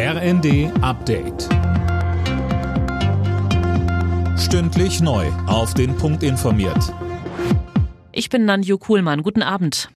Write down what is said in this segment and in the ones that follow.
RND Update. Stündlich neu. Auf den Punkt informiert. Ich bin Nanju Kuhlmann. Guten Abend.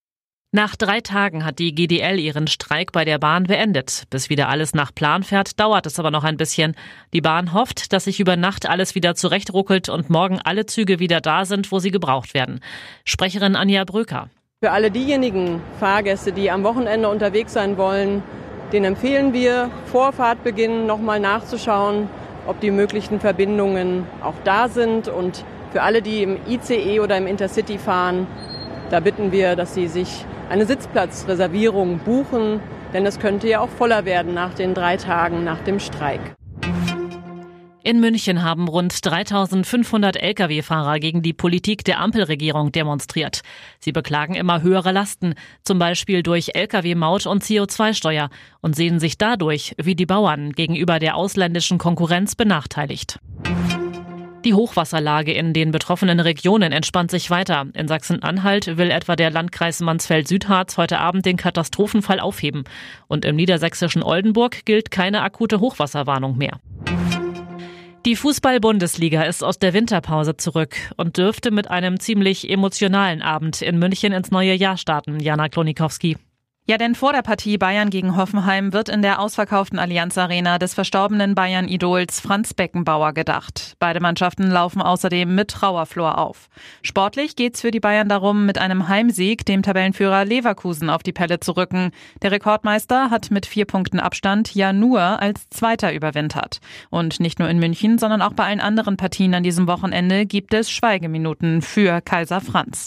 Nach drei Tagen hat die GDL ihren Streik bei der Bahn beendet. Bis wieder alles nach Plan fährt, dauert es aber noch ein bisschen. Die Bahn hofft, dass sich über Nacht alles wieder zurechtruckelt und morgen alle Züge wieder da sind, wo sie gebraucht werden. Sprecherin Anja Bröker. Für alle diejenigen Fahrgäste, die am Wochenende unterwegs sein wollen, den empfehlen wir, vor Fahrtbeginn nochmal nachzuschauen, ob die möglichen Verbindungen auch da sind. Und für alle, die im ICE oder im Intercity fahren, da bitten wir, dass sie sich eine Sitzplatzreservierung buchen, denn es könnte ja auch voller werden nach den drei Tagen nach dem Streik. In München haben rund 3500 Lkw-Fahrer gegen die Politik der Ampelregierung demonstriert. Sie beklagen immer höhere Lasten, zum Beispiel durch Lkw-Maut und CO2-Steuer, und sehen sich dadurch, wie die Bauern, gegenüber der ausländischen Konkurrenz benachteiligt. Die Hochwasserlage in den betroffenen Regionen entspannt sich weiter. In Sachsen-Anhalt will etwa der Landkreis Mansfeld-Südharz heute Abend den Katastrophenfall aufheben. Und im niedersächsischen Oldenburg gilt keine akute Hochwasserwarnung mehr. Die Fußball-Bundesliga ist aus der Winterpause zurück und dürfte mit einem ziemlich emotionalen Abend in München ins neue Jahr starten. Jana Klonikowski. Ja, denn vor der Partie Bayern gegen Hoffenheim wird in der ausverkauften Allianz Arena des verstorbenen Bayern-Idols Franz Beckenbauer gedacht. Beide Mannschaften laufen außerdem mit Trauerflor auf. Sportlich geht's für die Bayern darum, mit einem Heimsieg dem Tabellenführer Leverkusen auf die Pelle zu rücken. Der Rekordmeister hat mit vier Punkten Abstand ja nur als Zweiter überwintert. Und nicht nur in München, sondern auch bei allen anderen Partien an diesem Wochenende gibt es Schweigeminuten für Kaiser Franz.